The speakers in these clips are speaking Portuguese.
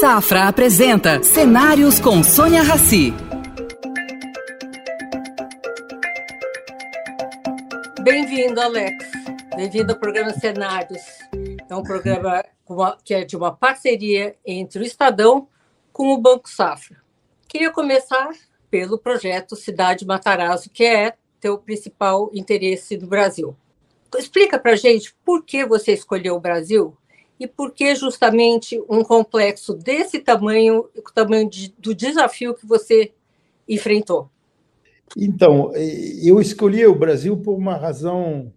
Safra apresenta Cenários com Sônia Rassi. Bem-vindo, Alex. Bem-vindo ao programa Cenários. É um programa que é de uma parceria entre o Estadão com o Banco Safra. Queria começar pelo projeto Cidade Matarazzo, que é teu principal interesse no Brasil. Explica para gente por que você escolheu o Brasil e por que justamente um complexo desse tamanho, o tamanho de, do desafio que você enfrentou. Então, eu escolhi o Brasil por uma razão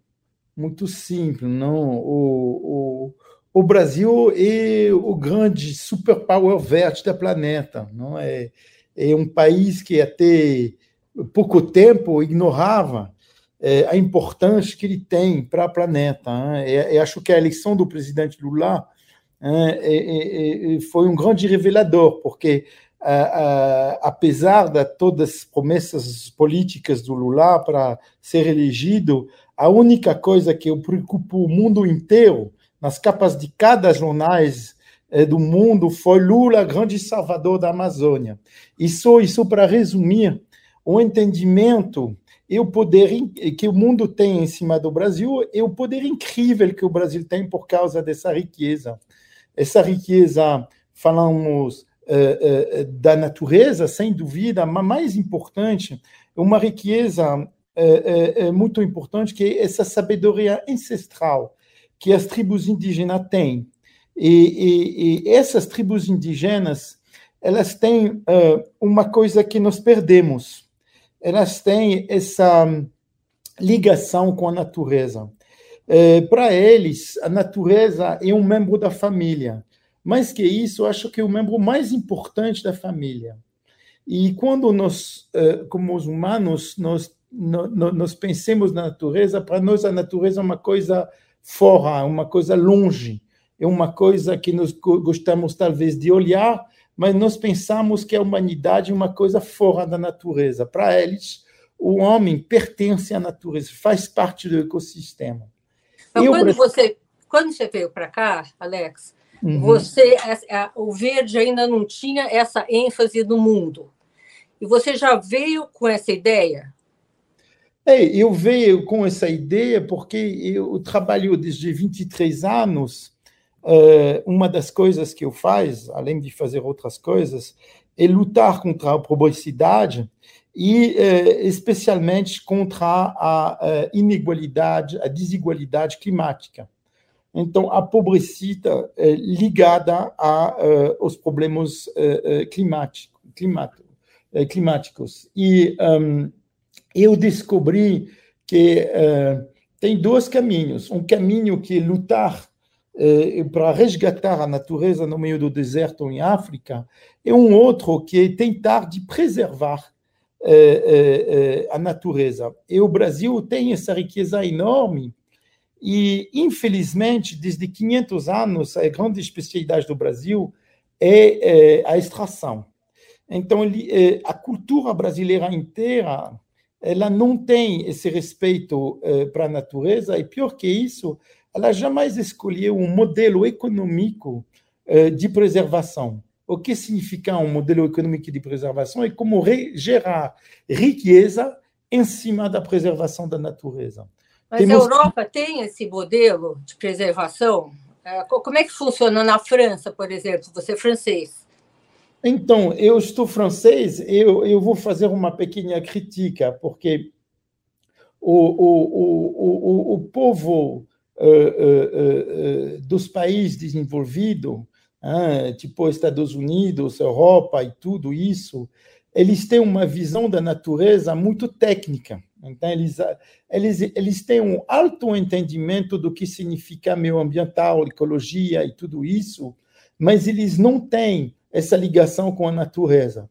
muito simples. Não, o, o, o Brasil é o grande superpower verde do planeta. Não é, é um país que até pouco tempo ignorava é, a importância que ele tem para o planeta. Né? Eu acho que a eleição do presidente Lula né, é, é, foi um grande revelador, porque apesar de todas as promessas políticas do Lula para ser elegido, a única coisa que preocupa o mundo inteiro, nas capas de cada jornais do mundo, foi Lula, grande salvador da Amazônia. Isso, isso para resumir, o entendimento e o poder que o mundo tem em cima do Brasil e o poder incrível que o Brasil tem por causa dessa riqueza. Essa riqueza, falamos uh, uh, da natureza, sem dúvida, mas mais importante, uma riqueza uh, muito importante que é essa sabedoria ancestral que as tribos indígenas têm. E, e, e essas tribos indígenas, elas têm uma coisa que nós perdemos, elas têm essa ligação com a natureza. É, Para eles, a natureza é um membro da família. Mais que isso, eu acho que é o membro mais importante da família. E quando nós, é, como os humanos, nós, nós pensamos na natureza, para nós a natureza é uma coisa fora, uma coisa longe, é uma coisa que nós gostamos talvez de olhar, mas nós pensamos que a humanidade é uma coisa fora da natureza. Para eles, o homem pertence à natureza, faz parte do ecossistema. Então, quando, você, quando você veio para cá, Alex, uhum. você, o verde ainda não tinha essa ênfase no mundo. E você já veio com essa ideia? É, eu veio com essa ideia porque eu trabalho desde 23 anos uma das coisas que eu faço, além de fazer outras coisas, é lutar contra a pobreza e uh, especialmente contra a uh, inigualdade, a desigualdade climática. Então, a pobreza é ligada aos problemas climáticos. E um, eu descobri que tem dois caminhos. Um caminho que é lutar eh, para resgatar a natureza no meio do deserto em África, e um outro que é tentar de preservar eh, eh, a natureza. E o Brasil tem essa riqueza enorme e, infelizmente, desde 500 anos, a grande especialidade do Brasil é a extração. Então, a cultura brasileira inteira ela não tem esse respeito para a natureza, e pior que isso, ela jamais escolheu um modelo econômico eh, de preservação. O que significa um modelo econômico de preservação é como gerar riqueza em cima da preservação da natureza. Mas Temos... a Europa tem esse modelo de preservação? É, como é que funciona na França, por exemplo? Você é francês. Então, eu estou francês, eu, eu vou fazer uma pequena crítica, porque o, o, o, o, o povo uh, uh, uh, dos países desenvolvidos, hein, tipo Estados Unidos, Europa e tudo isso, eles têm uma visão da natureza muito técnica. Então, eles, eles, eles têm um alto entendimento do que significa meio ambiental, ecologia e tudo isso, mas eles não têm essa ligação com a natureza.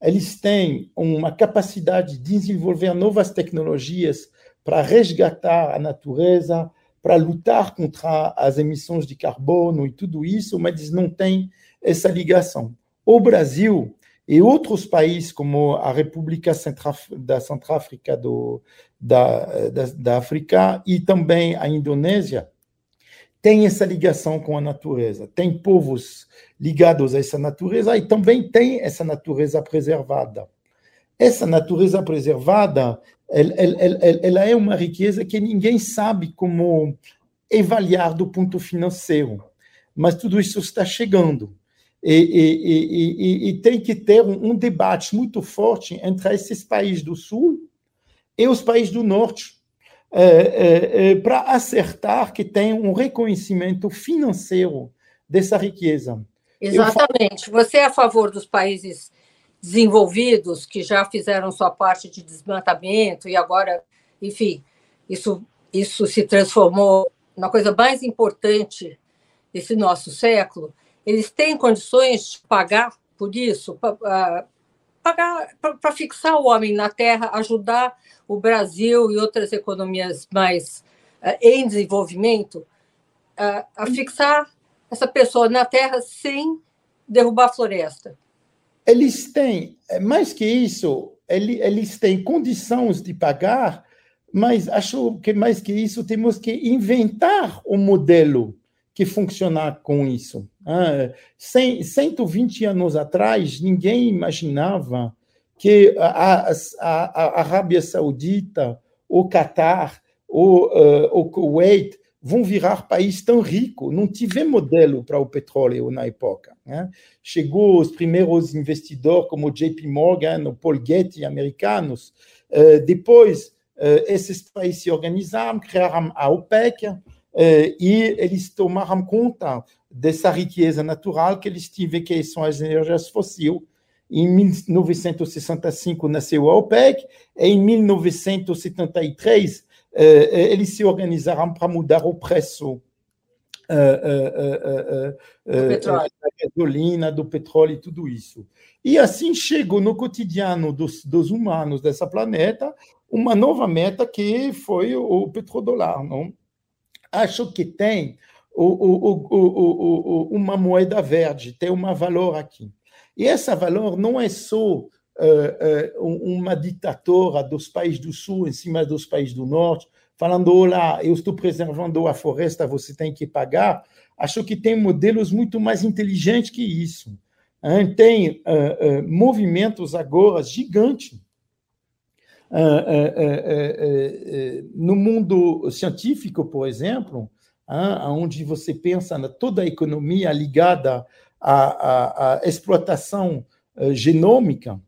Eles têm uma capacidade de desenvolver novas tecnologias para resgatar a natureza, para lutar contra as emissões de carbono e tudo isso, mas não tem essa ligação. O Brasil e outros países, como a República da Centro-África da, da, da África e também a Indonésia, tem essa ligação com a natureza, tem povos ligados a essa natureza e também tem essa natureza preservada. Essa natureza preservada, ela, é uma riqueza que ninguém sabe como avaliar do ponto financeiro, mas tudo isso está chegando. E, e, e, e, tem que ter um, um, debate muito forte entre esses países do Sul e os países do Norte, é, é, é, para acertar que tem um reconhecimento financeiro dessa riqueza. Exatamente. Falo... Você é a favor dos países desenvolvidos que já fizeram sua parte de desmatamento e agora, enfim, isso, isso se transformou na coisa mais importante desse nosso século? eles têm condições de pagar por isso, pagar para fixar o homem na terra, ajudar o Brasil e outras economias mais uh, em desenvolvimento uh, a fixar essa pessoa na terra sem derrubar a floresta. Eles têm, é, mais que isso, eles têm condições de pagar, mas acho que mais que isso temos que inventar um modelo que funcionar com isso. Ah, 120 anos atrás, ninguém imaginava que a, a, a Arábia Saudita, o Catar, o, uh, o Kuwait vão virar país tão rico. Não tive modelo para o petróleo na época. Né? Chegou os primeiros investidores como JP Morgan, o Paul Getty, americanos. Uh, depois, uh, esses países se organizaram, criaram a OPEC, eh, e eles tomaram conta dessa riqueza natural que eles tiveram, que são as energias fósseis. Em 1965 nasceu a OPEC, e em 1973 eh, eles se organizaram para mudar o preço uh, da gasolina, do petróleo e tudo isso. E assim chegou no cotidiano dos, dos humanos dessa planeta uma nova meta que foi o petrodólar, não? acho que tem o, o, o, uma moeda verde, tem um valor aqui. E esse valor não é só uma ditadura dos países do Sul em cima dos países do Norte, falando, olá, eu estou preservando a floresta, você tem que pagar. Acho que tem modelos muito mais inteligentes que isso. Tem uh, movimentos agora gigantes no mundo científico, por exemplo, onde você pensa na toda a economia ligada à, à, à exploração genômica,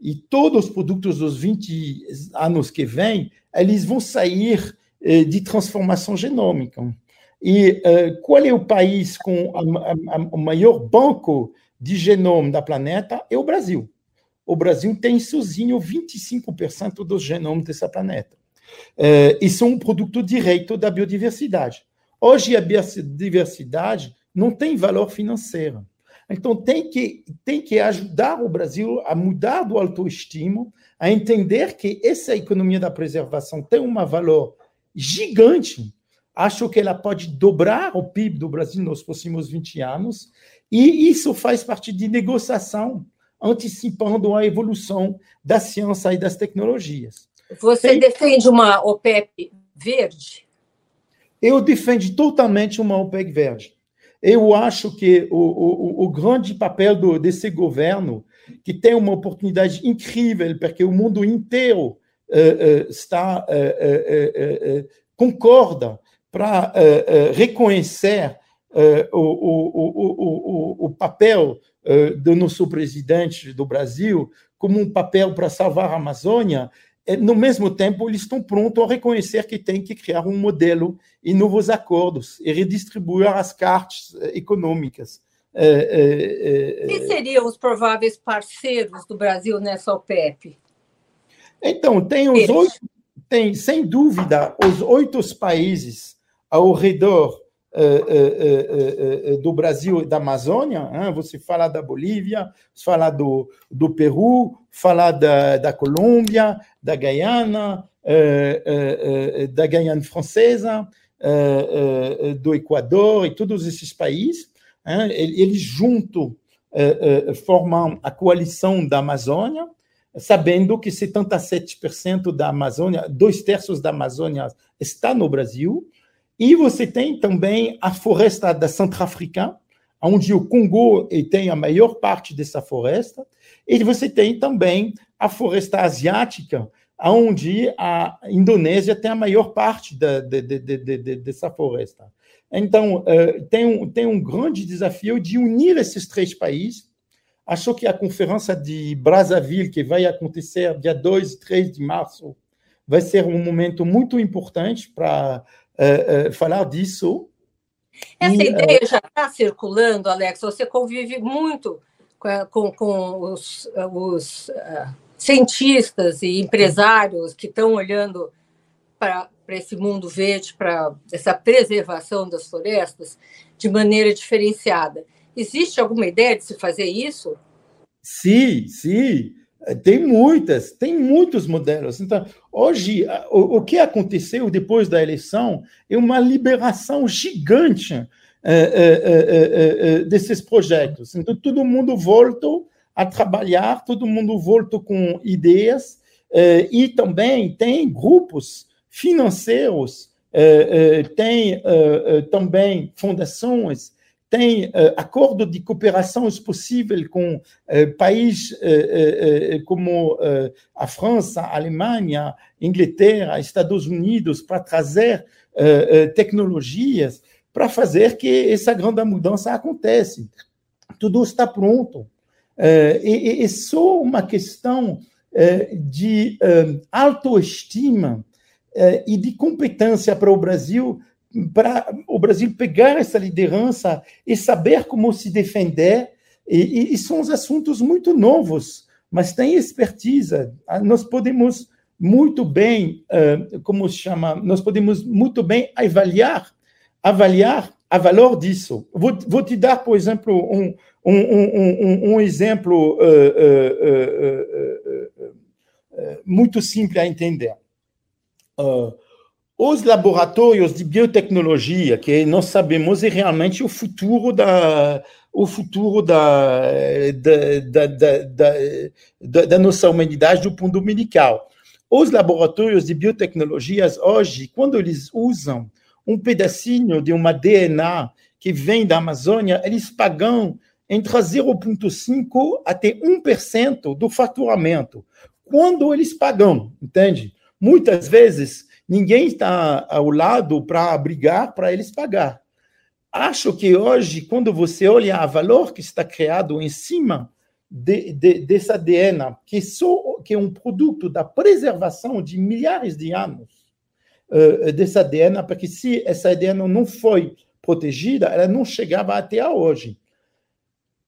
e todos os produtos dos 20 anos que vêm, eles vão sair eh, de transformação genômica. E qual é o país com o maior banco de genoma da planeta? É o Brasil o Brasil tem sozinho 25% dos genomas dessa planeta. Isso é um produto direto da biodiversidade. Hoje, a biodiversidade não tem valor financeiro. Então, tem que, tem que ajudar o Brasil a mudar do autoestima, a entender que essa economia da preservação tem um valor gigante. Acho que ela pode dobrar o PIB do Brasil nos próximos 20 anos, e isso faz parte de negociação antecipando a evolução da ciência e das tecnologias. Você Tem... defende uma OPEP verde? Eu defendo totalmente uma OPEC verde. Eu acho que o, o, o grande papel do, desse governo, que tem uma oportunidade incrível, porque o mundo inteiro uh, uh, está uh, concorda para reconhecer o, o, o, o papel eh, do nosso presidente do Brasil como um papel para salvar a Amazônia, eh, no mesmo tempo, eles estão prontos a reconhecer que tem que criar um modelo e novos acordos e redistribuir as cartas eh, econômicas. Quem seriam os prováveis parceiros do Brasil nessa OPEP? Então, tem os oito, tem, sem dúvida, os oito países ao redor eh, eh, eh, do Brasil e da Amazônia, você fala da Bolívia, você fala do, do Peru, fala da, da Colômbia, da Guiana, da Guiana Francesa, do Equador e todos esses países, eles juntos formam a coalição da Amazônia, sabendo que 77% da Amazônia, dois terços da Amazônia está no Brasil, E você tem também a floresta da Centro-Africana, onde o Congo tem a maior parte dessa floresta, e você tem também a floresta asiática, onde a Indonésia tem a maior parte da, de, de, de, dessa floresta. Então, uh, tem, um, tem um grande desafio de unir esses três países. Achou que a conferência de Brazzaville, que vai acontecer dia 2 e 3 de março, vai ser um momento muito importante para uh, falar disso. Essa e, ideia já está circulando, Alex. Você convive muito com, com os, os uh, cientistas e empresários que estão olhando para esse mundo verde, para essa preservação das florestas de maneira diferenciada. Existe alguma ideia de se fazer isso? Sim, sim. Tem muitas, tem muitos modelos. Então, hoje, o, o que aconteceu depois da eleição é uma liberação gigante é, é, é, desses projetos. Então, todo mundo voltou a trabalhar, todo mundo voltou com ideias, e também tem grupos financeiros, tem também fundações, tem acordo de cooperação possível com países como a França, a Alemanha, Inglaterra, Estados Unidos, para trazer tecnologias para fazer que essa grande mudança aconteça. Tudo está pronto. É, e, só uma questão é, de é, autoestima e de competência para o Brasil, para o Brasil pegar essa liderança e saber como se defender. E, e são os assuntos muito novos, mas tem expertise. Nós podemos muito bem, como se chama, nós podemos muito bem avaliar avaliar a valor disso. Vou, vou te dar, por exemplo, um, um, um, um exemplo uh, uh, uh, muito simples a entender. Os laboratórios de biotecnologia, que nós sabemos é realmente o futuro da, o futuro da, da, da, da, da, nossa humanidade do ponto medical. Os laboratórios de biotecnologias hoje, quando eles usam um pedacinho de uma DNA que vem da Amazônia, eles pagam entre 0,5% até 1% do faturamento. Quando eles pagam, entende? Muitas vezes, ninguém está ao lado para brigar para eles pagar. Acho que hoje, quando você olha o valor que está criado em cima de, de, dessa DNA, que, só, que é um produto da preservação de milhares de anos, uh, dessa ADN, porque se essa ADN não foi protegida, ela não chegava até hoje.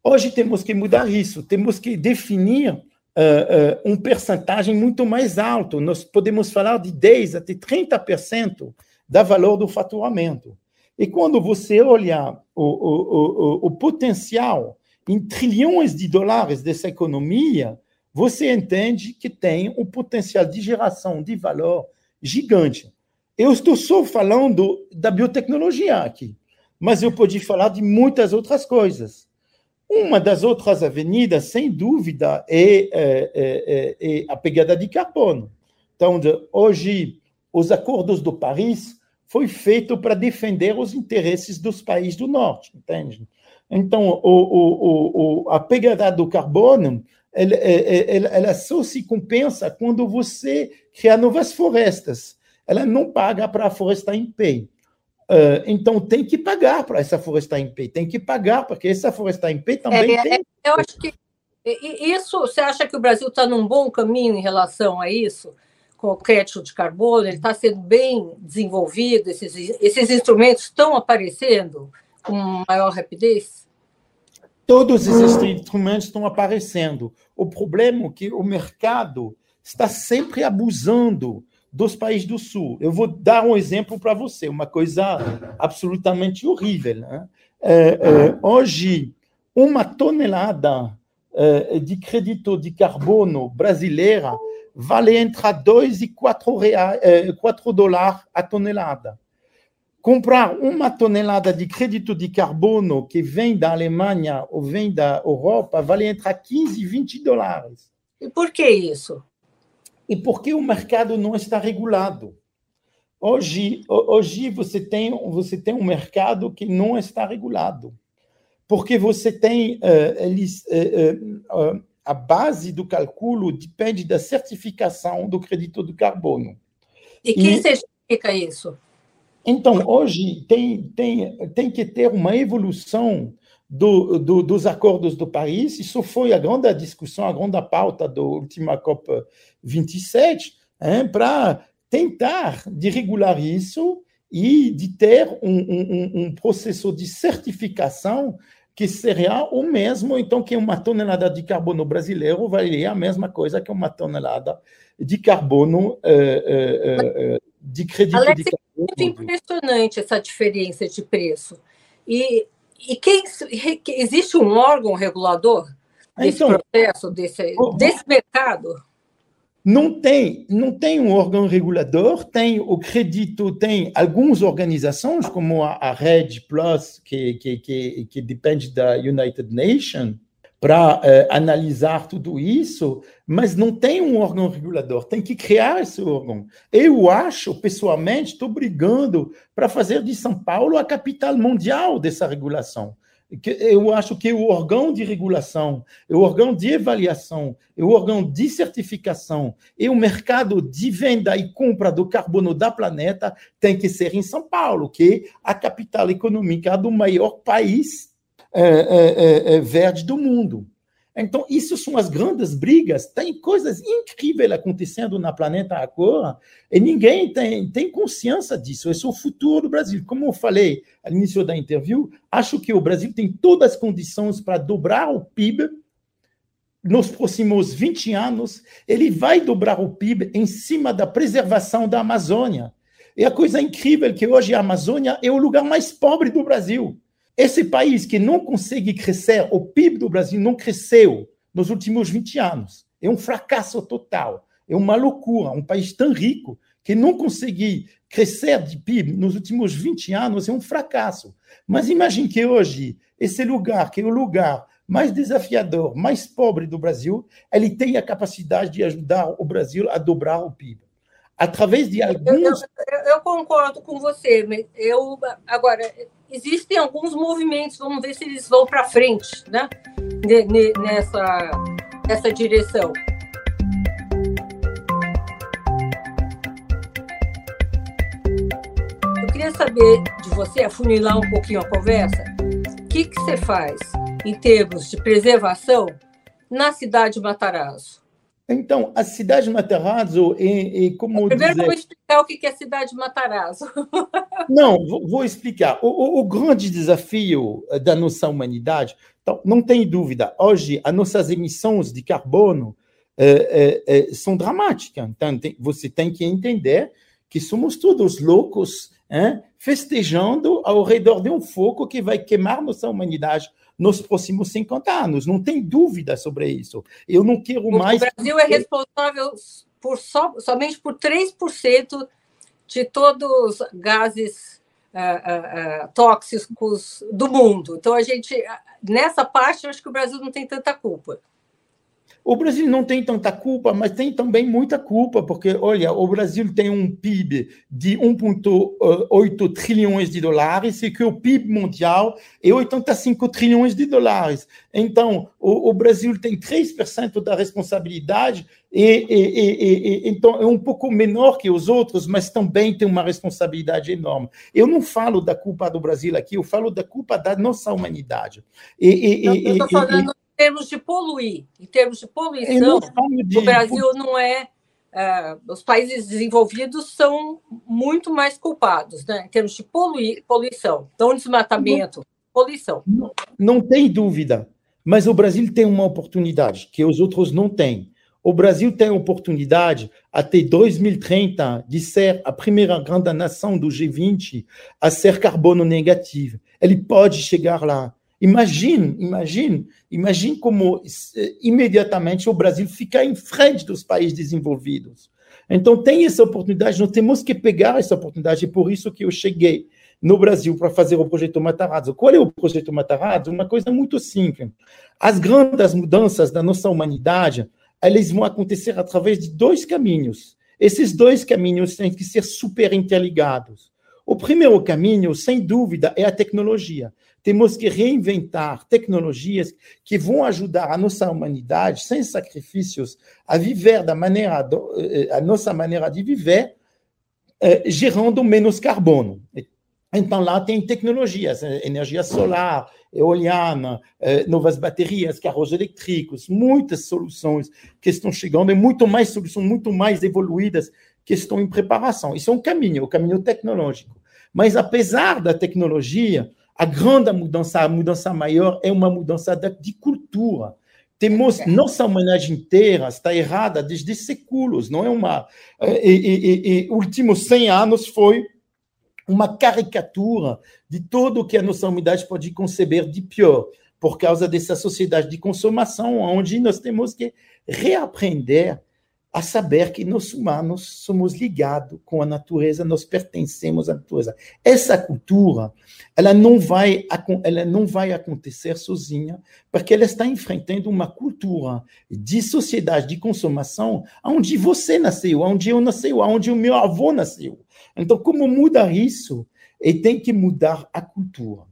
Hoje temos que mudar isso, temos que definir uh, um percentagem muito mais alto. Nós podemos falar de 10 até 30% da valor do faturamento. E quando você olha o, o, o, o potencial em trilhões de dólares dessa economia, você entende que tem um potencial de geração de valor gigante. Eu estou só falando da biotecnologia aqui, mas eu podia falar de muitas outras coisas. Uma das outras avenidas, sem dúvida, é, é, é, é a pegada de carbono. Então, hoje, os acordos do Paris foi feito para defender os interesses dos países do norte, entende? Então, o, o, o, a pegada do carbono, ela, ela, ela só se compensa quando você cria novas florestas ela não paga para a floresta em pé. Uh, então tem que pagar para essa floresta em pé, tem que pagar, porque essa floresta em pé também é, tem. É, eu acho que isso, você acha que o Brasil está num bom caminho em relação a isso? Com o crédito de carbono, ele está sendo bem desenvolvido, esses, esses instrumentos estão aparecendo com maior rapidez? Todos esses instrumentos estão aparecendo. O problema é que o mercado está sempre abusando dos países do Sul. Eu vou dar um exemplo para você, uma coisa absolutamente horrível. Né? É, é, hoje, uma tonelada é, de crédito de carbono brasileira vale entre 2 e 4, reais, 4 dólares a tonelada. Comprar uma tonelada de crédito de carbono que vem da Alemanha ou vem da Europa vale entre 15 e 20 dólares. E por que isso? E porque o mercado não está regulado. Hoje, hoje você, tem, você tem um mercado que não está regulado, porque você tem, uh, eles, uh, uh, a base do cálculo depende da certificação do crédito de carbono. E quem e, certifica isso? Então, hoje tem, tem, tem que ter uma evolução do, do, dos acordos do Paris. Isso foi a grande discussão, a grande pauta da última COP 27, para tentar de regular isso e de ter um, um, um, processo de certificação que seria o mesmo, então, que uma tonelada de carbono brasileiro valeria a mesma coisa que uma tonelada de carbono, eh, de crédito Alex, de carbono. É muito impressionante essa diferença de preço. E, e quem, existe um órgão regulador desse então, processo, desse, desse mercado? Não tem, não tem um órgão regulador, tem o crédito, tem algumas organizações, como a, a Red Plus, que, que, que, que depende da United Nations, para uh, analisar tudo isso, mas não tem um órgão regulador, tem que criar esse órgão. Eu acho, pessoalmente, estou brigando para fazer de São Paulo a capital mundial dessa regulação eu acho que o órgão de regulação, o órgão de avaliação, o órgão de certificação e o mercado de venda e compra do carbono da planeta tem que ser em São Paulo, que é a capital econômica do maior país é, é, é, verde do mundo. Então, isso são as grandes brigas. Tem coisas incríveis acontecendo na planeta agora e ninguém tem, tem consciência disso. Esse é o futuro do Brasil. Como eu falei no início da interview, acho que o Brasil tem todas as condições para dobrar o PIB nos próximos 20 anos. Ele vai dobrar o PIB em cima da preservação da Amazônia. E a coisa incrível é que hoje a Amazônia é o lugar mais pobre do Brasil. Esse país que não consegue crescer, o PIB do Brasil não cresceu nos últimos 20 anos. É um fracasso total. É uma loucura. Um país tão rico que não conseguir crescer de PIB nos últimos 20 anos é um fracasso. Mas imagine que hoje, esse lugar, que é o lugar mais desafiador, mais pobre do Brasil, ele tem a capacidade de ajudar o Brasil a dobrar o PIB. Através de alguns. Eu, eu, eu concordo com você. Eu, agora, existem alguns movimentos, vamos ver se eles vão para frente, né? Nessa, nessa direção. Eu queria saber de você, afunilar um pouquinho a conversa, o que, que você faz em termos de preservação na cidade de Matarazzo? Então, a cidade de Matarazzo é, é como Primeiro dizer... vou explicar o que é a cidade de Matarazzo. Não, vou explicar. O, o, o, grande desafio eh, da nossa humanidade, então, não tem dúvida, hoje as nossas emissões de carbono é, é, são dramáticas. Então, tem, você tem que entender que somos todos loucos hein, festejando ao redor de um fogo que vai queimar nossa humanidade nos próximos 50 anos. Não tem dúvida sobre isso. Eu não quero mais. O Brasil é responsável por so, somente por 3% de todos os gases uh, uh, tóxicos do mundo. Então, a gente, nessa parte, eu acho que o Brasil não tem tanta culpa. O Brasil não tem tanta culpa, mas tem também muita culpa, porque, olha, o Brasil tem um PIB de 1,8 trilhões de dólares e que o PIB mundial é 85 trilhões de dólares. Então, o, o Brasil tem 3% da responsabilidade e, e, e, e, então é um pouco menor que os outros, mas também tem uma responsabilidade enorme. Eu não falo da culpa do Brasil aqui, eu falo da culpa da nossa humanidade. E, eu estou falando termos de poluir, em termos de poluição, de... o Brasil não é. Uh, os países desenvolvidos são muito mais culpados, né? Em termos de poluir, poluição, então desmatamento, não, poluição. Não, não tem dúvida, mas o Brasil tem uma oportunidade que os outros não têm. O Brasil tem a oportunidade, até 2030, de ser a primeira grande nação do G20 a ser carbono negativo. Ele pode chegar lá. Imagine, imagine, imagine como eh, imediatamente o Brasil fica em frente dos países desenvolvidos. Então tem essa oportunidade, nós temos que pegar essa oportunidade, é por isso que eu cheguei no Brasil para fazer o projeto Matarazzo. Qual é o projeto Matarazzo? Uma coisa muito simples. As grandes mudanças da nossa humanidade, elas vão acontecer através de dois caminhos. Esses dois caminhos têm que ser super interligados. O primeiro caminho, sem dúvida, é a tecnologia. Temos que reinventar tecnologias que vão ajudar a nossa humanidade, sem sacrifícios, a viver da maneira, eh, a nossa maneira de viver, eh, gerando menos carbono. Então, lá tem tecnologias, eh, energia solar, eoliana, novas baterias, carros elétricos, muitas soluções que estão chegando, e muito mais soluções, muito mais evoluídas que estão em preparação. Isso é um caminho, o um caminho tecnológico. Mas, apesar da tecnologia, a grande mudança, a mudança maior é uma mudança de cultura. Temos nossa humanidade inteira está errada desde séculos, não é uma e, e, e, últimos 100 anos foi uma caricatura de tudo o que a nossa humanidade pode conceber de pior, por causa dessa sociedade de consumação, onde nós temos que reaprender a saber que nós humanos somos ligados com a natureza, nós pertencemos à natureza. Essa cultura, ela não vai, ela não vai acontecer sozinha, porque ela está enfrentando uma cultura de sociedade de consumação onde você nasceu, onde eu nasceu, onde o meu avô nasceu. Então, como mudar isso? E tem que mudar a cultura.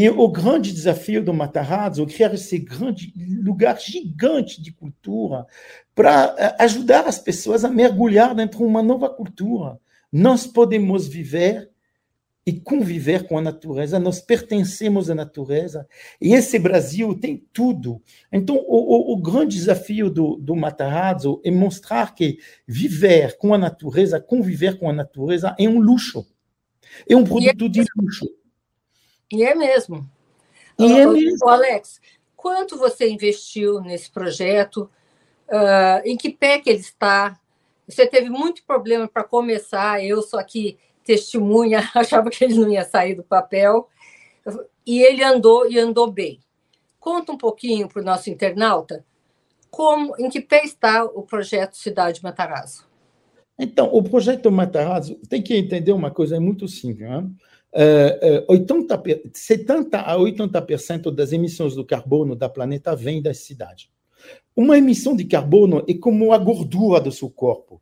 E o grande desafio do Matarazzo é criar esse grande lugar gigante de cultura para eh, ajudar as pessoas a mergulhar dentro de uma nova cultura. Nós podemos viver e conviver com a natureza, nós pertencemos à natureza, e esse Brasil tem tudo. Então, o, o, o grande desafio do, do Matarazzo é mostrar que viver com a natureza, conviver com a natureza, é um luxo. É um produto de luxo. E é mesmo. E é mesmo. Alex, quanto você investiu nesse projeto? Uh, em que pé que ele está? Você teve muito problema para começar, eu sou aqui testemunha, achava que ele não ia sair do papel, e ele andou e andou bem. Conta um pouquinho para o nosso internauta como, em que pé está o projeto Cidade Matarazzo. Então, o projeto Matarazzo tem que entender uma coisa é muito simples. Né? 80, 70 a 80% das emissões do carbono da planeta vem da cidade. Uma emissão de carbono é como a gordura do seu corpo.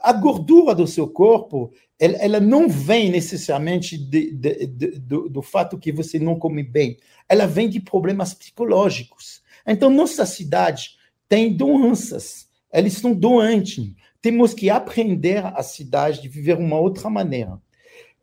A gordura do seu corpo, ela, ela não vem necessariamente de, de, de, do, do fato que você não come bem. Ela vem de problemas psicológicos. Então, nossa cidade tem doenças. Eles estão doentes. Temos que aprender a cidade de viver uma outra maneira.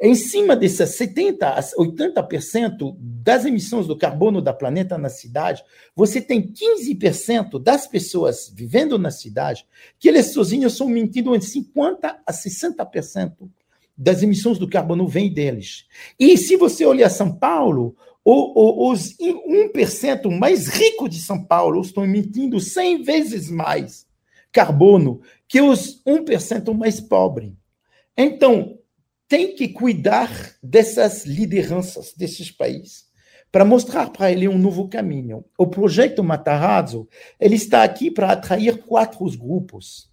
Em cima desses 70% a 80% das emissões do carbono da planeta na cidade, você tem 15% das pessoas vivendo na cidade que eles sozinhos são mentindo em 50% a 60% das emissões do carbono vem deles. E se você olhar São Paulo, os 1% mais ricos de São Paulo estão emitindo 100 vezes mais carbono que os 1% mais pobres. Então, tem que cuidar dessas lideranças desses países para mostrar para ele um novo caminho. O projeto Matarazzo, ele está aqui para atrair quatro grupos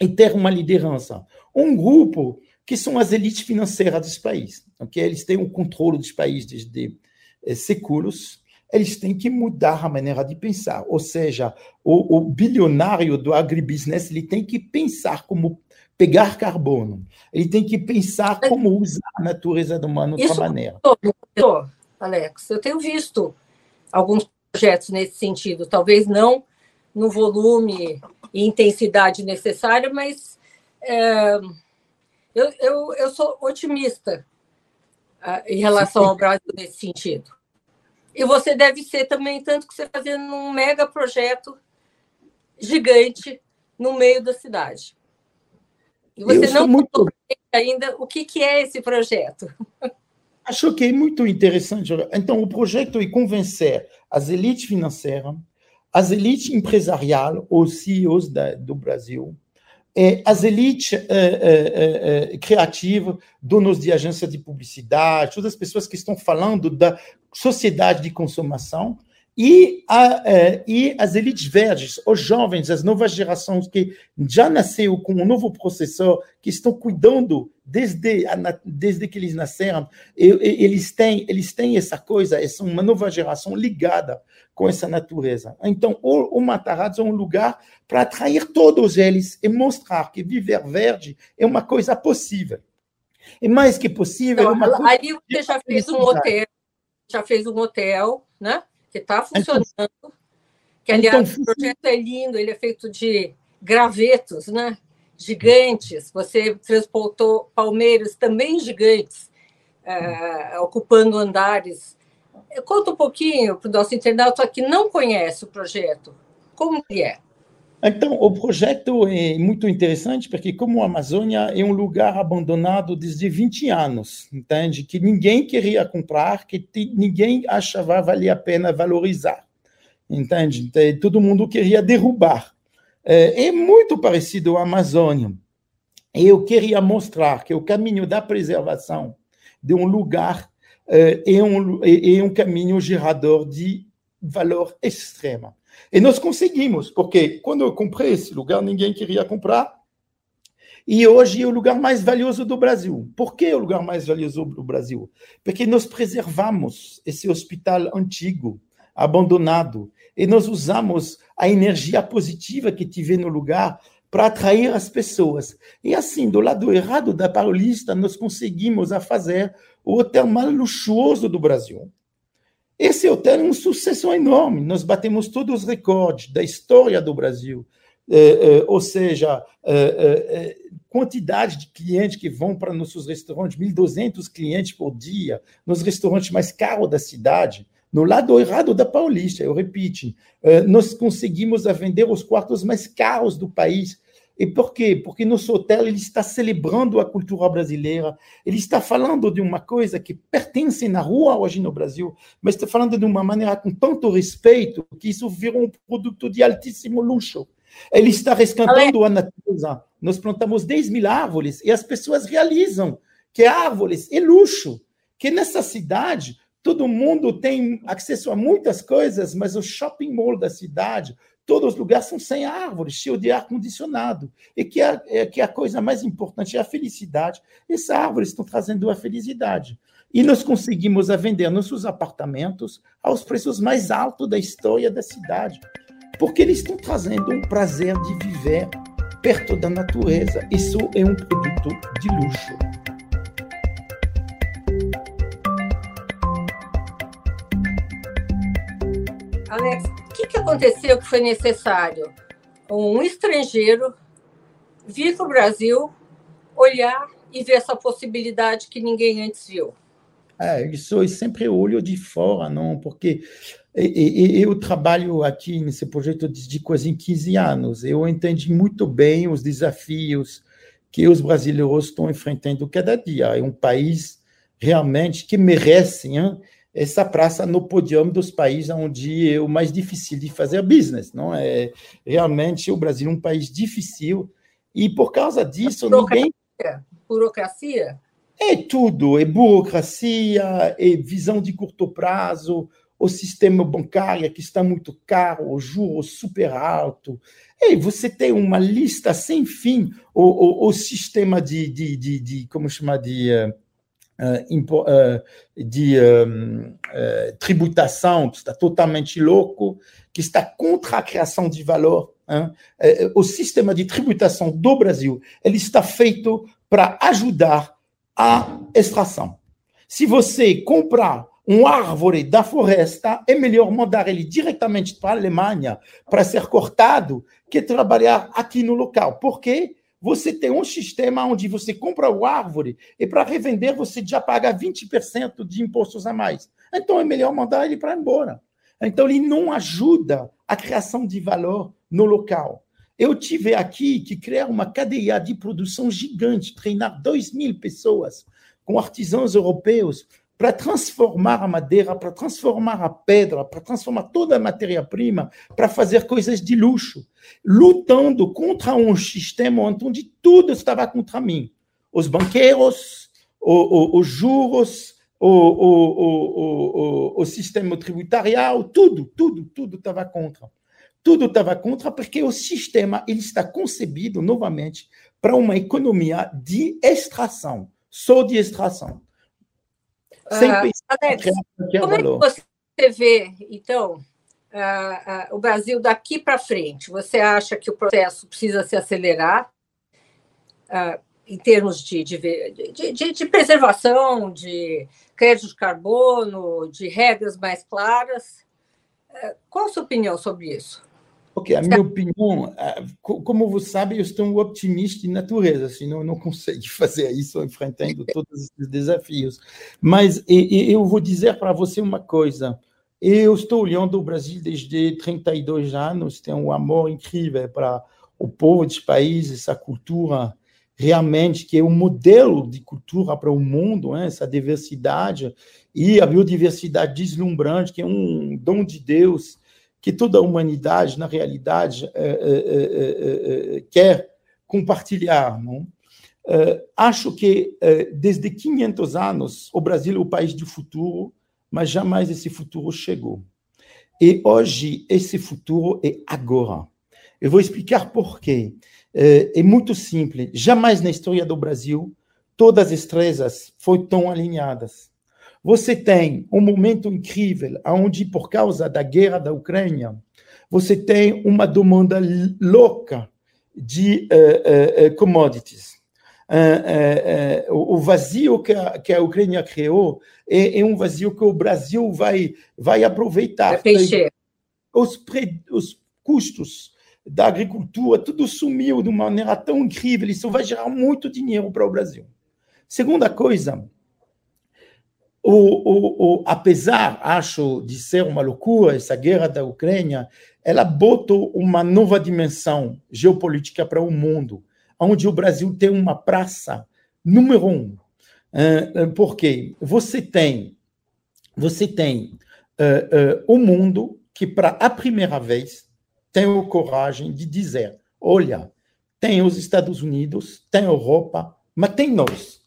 e ter uma liderança. Um grupo que são as elites financeiras dos países, okay? eles têm o controle dos países desde eh, séculos, eles têm que mudar a maneira de pensar, ou seja, o, o bilionário do agribusiness ele tem que pensar como pegar carbono. Ele tem que pensar como usar a natureza de uma outra Isso maneira. Mudou, Alex, eu tenho visto alguns projetos nesse sentido, talvez não no volume e intensidade necessária, mas é, eu, eu, eu sou otimista uh, em relação ao Brasil nesse sentido. E você deve ser também, tanto que você está fazendo um mega projeto gigante no meio da cidade. E você eu não muito... ainda o que, que é esse projeto. Acho que é muito interessante. Então, o projeto é convencer as elites financeiras, as elites empresariais, os CEOs da, do Brasil, e as elites eh, eh, criativas, donos de agências de publicidade, todas as pessoas que estão falando da sociedade de consumação, e, a, é, e as elites verdes, os jovens, as novas gerações que já nasceram com um novo processor, que estão cuidando desde, desde que eles nasceram, eles têm, eles têm essa coisa, essa uma nova geração ligada com essa natureza. Então, o, o Matarazzo é um lugar para atrair todos eles e mostrar que viver verde é uma coisa possível. E mais que possível, então, é uma coisa ali você já fez um hotel, já fez um hotel, né? Que está funcionando. Então, que, aliás, então, o projeto é lindo, ele é feito de gravetos, né? gigantes. Você transportou palmeiras também gigantes, é, ocupando andares. Conta um pouquinho para o nosso internauta que não conhece o projeto. Como que é? Então, o projeto é muito interessante porque, como a Amazônia é um lugar abandonado desde 20 anos, entende? Que ninguém queria comprar, que ninguém achava valer a pena valorizar, entende? Todo mundo queria derrubar. É, é muito parecido à Amazônia. Eu queria mostrar que o caminho da preservação de um lugar é, é um, é um caminho gerador de valor extremo. E nós conseguimos, porque quando eu comprei esse lugar, ninguém queria comprar. E hoje é o lugar mais valioso do Brasil. Por que é o lugar mais valioso do Brasil? Porque nós preservamos esse hospital antigo, abandonado, e nós usamos a energia positiva que tive no lugar para atrair as pessoas. E assim, do lado errado da Paulista, nós conseguimos a fazer o hotel mais luxuoso do Brasil. Esse hotel é um sucesso enorme. Nós batemos todos os recordes da história do Brasil. É, é, ou seja, é, é, quantidade de clientes que vão para nossos restaurantes, 1.200 clientes por dia, nos restaurantes mais caros da cidade, no lado errado da Paulista, eu repito, é, nós conseguimos vender os quartos mais caros do país e por quê? Porque nosso hotel ele está celebrando a cultura brasileira, ele está falando de uma coisa que pertence na rua hoje no Brasil, mas está falando de uma maneira com tanto respeito que isso virou um produto de altíssimo luxo. Ele está rescatando a natureza. Nós plantamos 10 mil árvores e as pessoas realizam que árvores é luxo, que nessa cidade todo mundo tem acesso a muitas coisas, mas o shopping mall da cidade, todos os lugares são sem árvores, cheios de ar-condicionado. E que a, é, que a coisa mais importante é a felicidade. Essas árvores estão trazendo a felicidade. E nós conseguimos vender nossos apartamentos aos preços mais altos da história da cidade. Porque eles estão trazendo um prazer de viver perto da natureza. Isso é um produto de luxo. Alex, que, que aconteceu que foi necessário? Um estrangeiro vir para o Brasil, olhar e ver essa possibilidade que ninguém antes viu. É, isso é sempre olho de fora, não? Porque eu trabalho aqui nesse projeto de quase 15 anos. Eu entendi muito bem os desafios que os brasileiros estão enfrentando cada dia. É um país realmente que merece hein? Essa praça no pódio dos países onde é o mais difícil de fazer business, não é? Realmente o Brasil é um país difícil e por causa disso burocracia. ninguém burocracia é tudo, é burocracia, é visão de curto prazo, o sistema bancário que está muito caro, o juros super alto. E você tem uma lista sem fim, o, o, o sistema de, de, de, de como chamar de uh, de tributação que está totalmente louco, que está contra a criação de valor. O sistema de tributação do Brasil ele está feito para ajudar a extração. Se você comprar um árvore da floresta, é melhor mandar ele diretamente para a Alemanha para ser cortado que trabalhar aqui no local. Por quê? Você tem um sistema onde você compra o árvore e para revender você já paga 20% de impostos a mais. Então é melhor mandar ele para embora. Então ele não ajuda a criação de valor no local. Eu tive aqui que criar uma cadeia de produção gigante, treinar 2 mil pessoas com artesãos europeus para transformar a madeira, para transformar a pedra, para transformar toda a matéria-prima, para fazer coisas de luxo, lutando contra um sistema onde tudo estava contra mim. Os banqueiros, os, os juros, o, o, o, o, o sistema tributarial, tudo, tudo, tudo estava contra. Tudo estava contra porque o sistema ele está concebido novamente para uma economia de extração, só de extração. Sem uh, pensar Alex, como valor. é que você vê, então, uh, uh, o Brasil daqui para frente? Você acha que o processo precisa se acelerar em termos de, de, de, de, preservação, de crédito de carbono, de regras mais claras? Qual a sua opinião sobre isso? Ok, a minha opinião, como você sabe, eu estou um otimista de natureza, senão eu não consigo fazer isso enfrentando todos esses desafios. Mas eu vou dizer para você uma coisa. Eu estou olhando o Brasil desde 32 anos, tenho um amor incrível para o povo desse país, essa cultura realmente que é um modelo de cultura para o mundo, né? essa diversidade e a biodiversidade deslumbrante, que é um dom de Deus que toda a humanidade, na realidade, é, é, é, quer compartilhar. Não? acho que desde 500 anos o Brasil é o país do futuro, mas jamais esse futuro chegou. E hoje esse futuro é agora. Eu vou explicar por quê. É muito simples. Jamais na história do Brasil todas as estrelas foram tão alinhadas. Você tem um momento incrível onde, por causa da guerra da Ucrânia, você tem uma demanda louca de uh, uh, commodities. Uh, o vazio que a, que a Ucrânia criou é, é, um vazio que o Brasil vai, vai aproveitar. Os, pre, os custos da agricultura, tudo sumiu de uma maneira tão incrível, isso vai gerar muito dinheiro para o Brasil. Segunda coisa, o, o, o, apesar, acho, de ser uma loucura, essa guerra da Ucrânia, ela botou uma nova dimensão geopolítica para o mundo, onde o Brasil tem uma praça número um. Uh, porque você tem, você tem uh, uh, o mundo que, para a primeira vez, tem a coragem de dizer: olha, tem os Estados Unidos, tem a Europa, mas tem nós.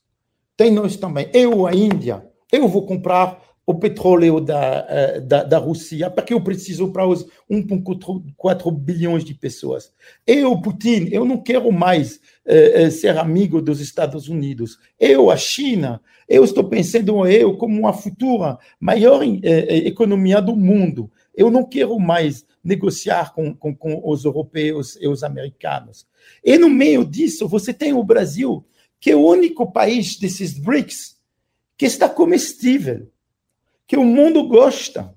Tem nós também. Eu, a Índia, eu vou comprar o petróleo da, eh, da, da Rússia, porque eu preciso para os 1,4 bilhões de pessoas. Eu, Putin, eu não quero mais eh, eh, ser amigo dos Estados Unidos. Eu, a China, eu estou pensando eu como uma futura maior economia do mundo. Eu não quero mais negociar com, com, com os europeus e os americanos. E no meio disso, você tem o Brasil, que é o único país desses BRICS que está comestível, que o mundo gosta.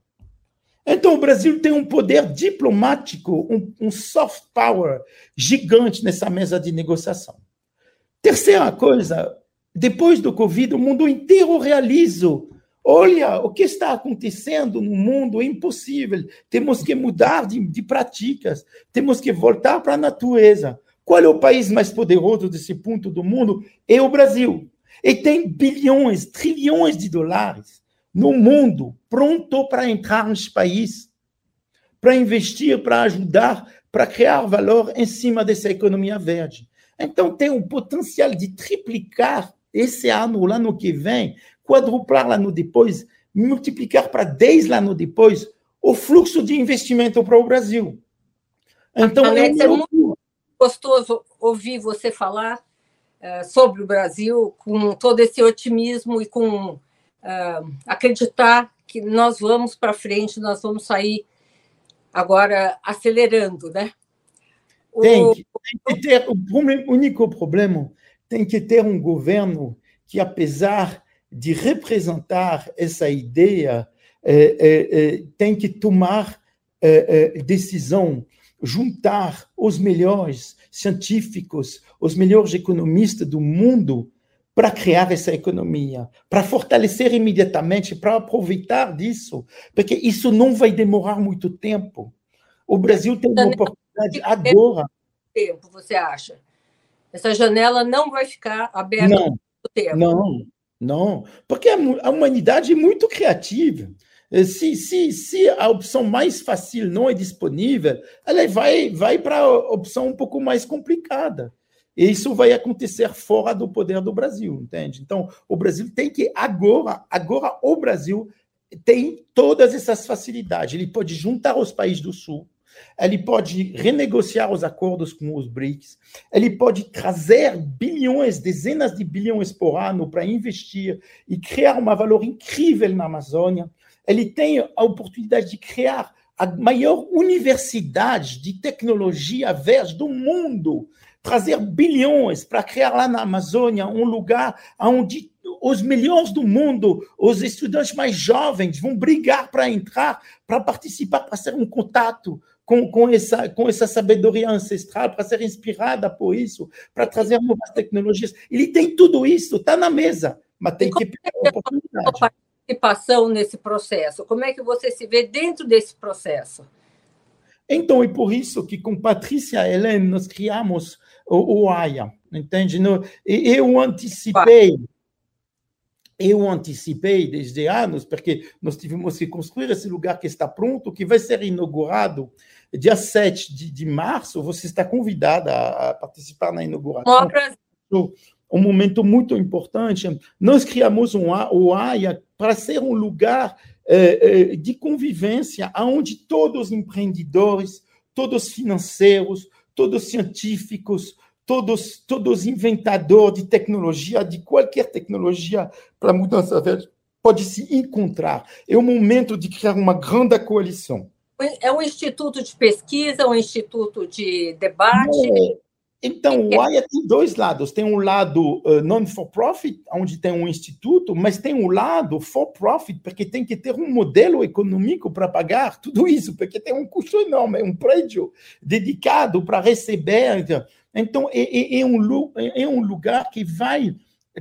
Então, o Brasil tem um poder diplomático, um, um soft power gigante nessa mesa de negociação. Terceira coisa, depois do Covid, o mundo inteiro realiza Olha, o que está acontecendo no mundo é impossível. Temos que mudar de, de práticas, temos que voltar para a natureza. Qual é o país mais poderoso desse ponto do mundo? É o Brasil e tem bilhões, trilhões de dólares no mundo pronto para entrar nesse país, para investir, para ajudar, para criar valor em cima dessa economia verde. Então, tem um potencial de triplicar esse ano, o ano que vem, quadruplar ano depois, multiplicar para 10 ano depois o fluxo de investimento para o Brasil. Então, Alex, é, é muito gostoso ouvir você falar é, sobre o Brasil com todo esse otimismo e com uh, acreditar que nós vamos para frente, nós vamos sair agora acelerando, né? O... Tem, que, tem que ter o, único problema tem que ter um governo que, apesar de representar essa ideia, é, tem que tomar decisão, juntar os melhores científicos, os melhores economistas do mundo para criar essa economia, para fortalecer imediatamente, para aproveitar disso, porque isso não vai demorar muito tempo. O Brasil tem uma oportunidade agora. Tempo, você acha? Essa janela não vai ficar aberta não, muito tempo. Não, não, porque a humanidade é muito criativa. Eh, se, se, se a opção mais fácil não é disponível, ela vai, vai para a opção um pouco mais complicada. E isso vai acontecer fora do poder do Brasil, entende? Então, o Brasil tem que agora, agora o Brasil tem todas essas facilidades. Ele pode juntar os países do Sul, ele pode renegociar os acordos com os BRICS, ele pode trazer bilhões, dezenas de bilhões por ano para investir e criar um valor incrível na Amazônia. Ele tem a oportunidade de criar a maior universidade de tecnologia verde do mundo, trazer bilhões para criar lá na Amazônia um lugar onde os melhores do mundo, os estudantes mais jovens vão brigar para entrar, para participar, para ser um contato com, com, essa, com essa sabedoria ancestral, para ser inspirada por isso, para trazer novas tecnologias. Ele tem tudo isso, está na mesa, mas tem que pegar a oportunidade. Participação nesse processo? Como é que você se vê dentro desse processo? Então, é por isso que com Patrícia Helene nós criamos o, o AIA, entende? Eu antecipei eu antecipei desde anos, porque nós tivemos que construir esse lugar que está pronto, que vai ser inaugurado dia 7 de, de março. Você está convidada a, participar na inauguração. Um momento muito importante. Nós criamos um, o AIA para ser um lugar eh, eh, de convivência onde todos os empreendedores, todos financeiros, todos científicos, todos, todos inventadores de tecnologia, de qualquer tecnologia para mudança verde, pode se encontrar. É o momento de criar uma grande coalição. É um instituto de pesquisa, um instituto de debate? É. Então, o AIA tem dois lados. Tem um lado uh, non-for-profit, onde tem um instituto, mas tem um lado for-profit, porque tem que ter um modelo econômico para pagar tudo isso, porque tem um custo enorme, um prédio dedicado para receber. Então, é, é, é, um, é um lugar que vai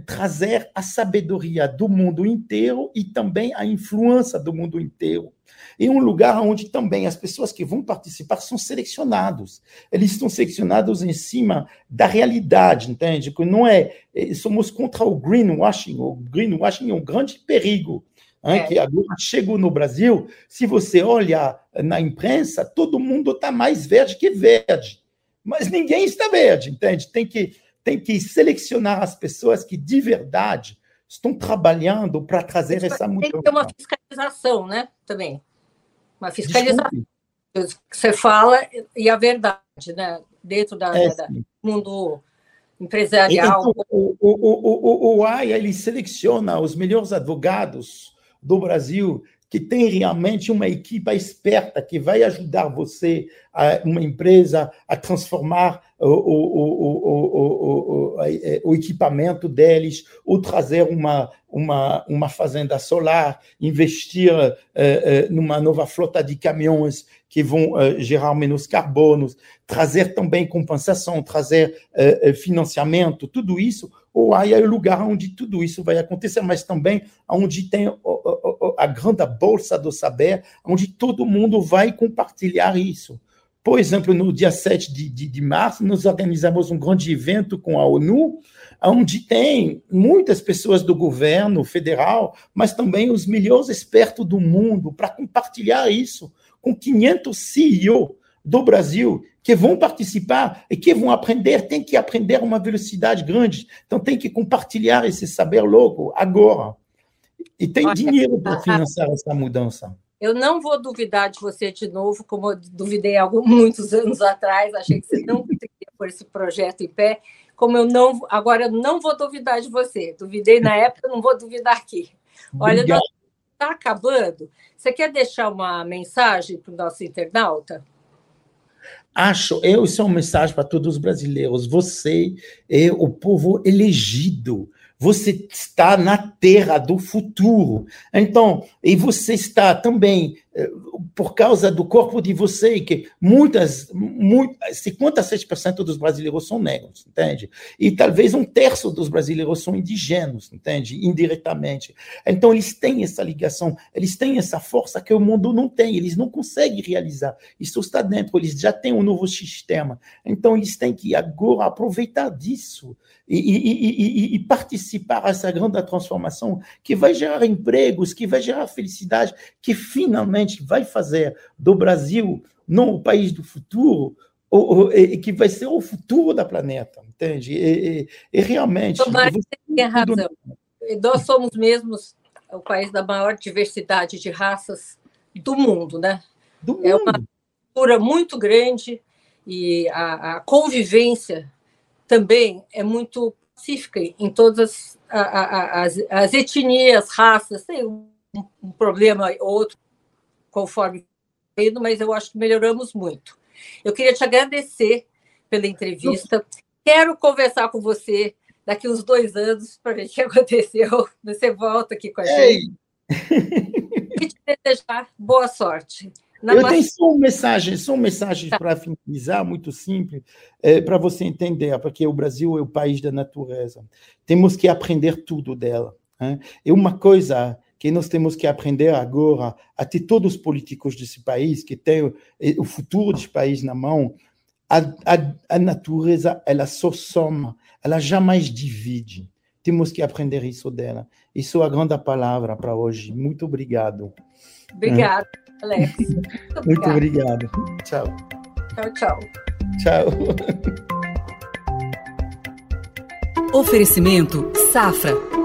trazer a sabedoria do mundo inteiro e também a influência do mundo inteiro. É um lugar onde também as pessoas que vão participar são selecionados. Eles estão selecionados em cima da realidade, entende? Que não é, é somos contra o greenwashing. O greenwashing é um grande perigo. É. que agora chegou no Brasil, se você olha na imprensa, todo mundo está mais verde que verde mas ninguém está verde, entende? Tem que, tem que selecionar as pessoas que de verdade estão trabalhando para trazer essa mudança. Tem que ter uma fiscalização, né? Também. Uma fiscalização. Desculpe. Que você fala e a verdade, né? Dentro da, é, da mundo empresarial. Então, o, o, o, o, o AIA ele seleciona os melhores advogados do Brasil que tem realmente uma equipe esperta que vai ajudar você, uma empresa, a transformar o, o, o, o, equipamento deles, ou trazer uma, uma, uma fazenda solar, investir uh, numa nova frota de caminhões que vão gerar menos carbonos, trazer também compensação, trazer financiamento, tudo isso. Ou é o lugar onde tudo isso vai acontecer, mas também onde tem a grande bolsa do saber, onde todo mundo vai compartilhar isso. Por exemplo, no dia 7 de, de, de, março, nós organizamos um grande evento com a ONU, onde tem muitas pessoas do governo federal, mas também os melhores expertos do mundo, para compartilhar isso com 500 CEO do Brasil que vão participar e que vão aprender, tem que aprender a uma velocidade grande. Então, tem que compartilhar esse saber logo, agora. E tem dinheiro para financiar essa mudança. Eu não vou duvidar de você de novo, como eu duvidei alguns, muitos anos atrás, achei que você não teria por esse projeto em pé. Como eu não, agora eu não vou duvidar de você. Duvidei na época, não vou duvidar aqui. Olha, está acabando. Você quer deixar uma mensagem para o nosso internauta? Acho, eu, isso é uma mensagem para todos os brasileiros. Você é o povo elegido você está na terra do futuro. Então, e você está também, por causa do corpo de você, que muitas, muito, 56% dos brasileiros são negros, entende? E talvez um terço dos brasileiros são indígenas, entende? Indiretamente. Então, eles têm essa ligação, eles têm essa força que o mundo não tem, eles não conseguem realizar. Isso está dentro, eles já têm um novo sistema. Então, eles têm que agora aproveitar disso e, e, e, e participar dessa grande transformação que vai gerar empregos, que vai gerar felicidade, que finalmente vai fazer do Brasil, não o país do futuro, o, o, que vai ser o futuro da planeta, entende? E, e, e realmente. Tomara que você tenha razão. Nós somos mesmos o país da maior diversidade de raças do mundo, né? Do mundo. É uma cultura muito grande e a, a convivência também é muito pacífica em todas as, as, as etnias, raças. Tem um, um problema ou outro conforme mas eu acho que melhoramos muito. Eu queria te agradecer pela entrevista. Quero conversar com você daqui uns dois anos para ver o que aconteceu. Você volta aqui com a gente. E te desejar boa sorte. Na eu tenho só uma mensagem, só uma mensagem tá. para finalizar, muito simples, é, para você entender, porque o Brasil é o país da natureza. Temos que aprender tudo dela. Né? E uma coisa que nós temos que aprender agora, até todos os políticos desse país, que têm o, futuro desse país na mão, a, a, a natureza, ela só soma, ela jamais divide. Temos que aprender isso dela. Isso é a grande palavra para hoje. Muito obrigado. Obrigada, Alex. Muito, obrigado. Tchau. Tchau, tchau. Tchau. Oferecimento Safra.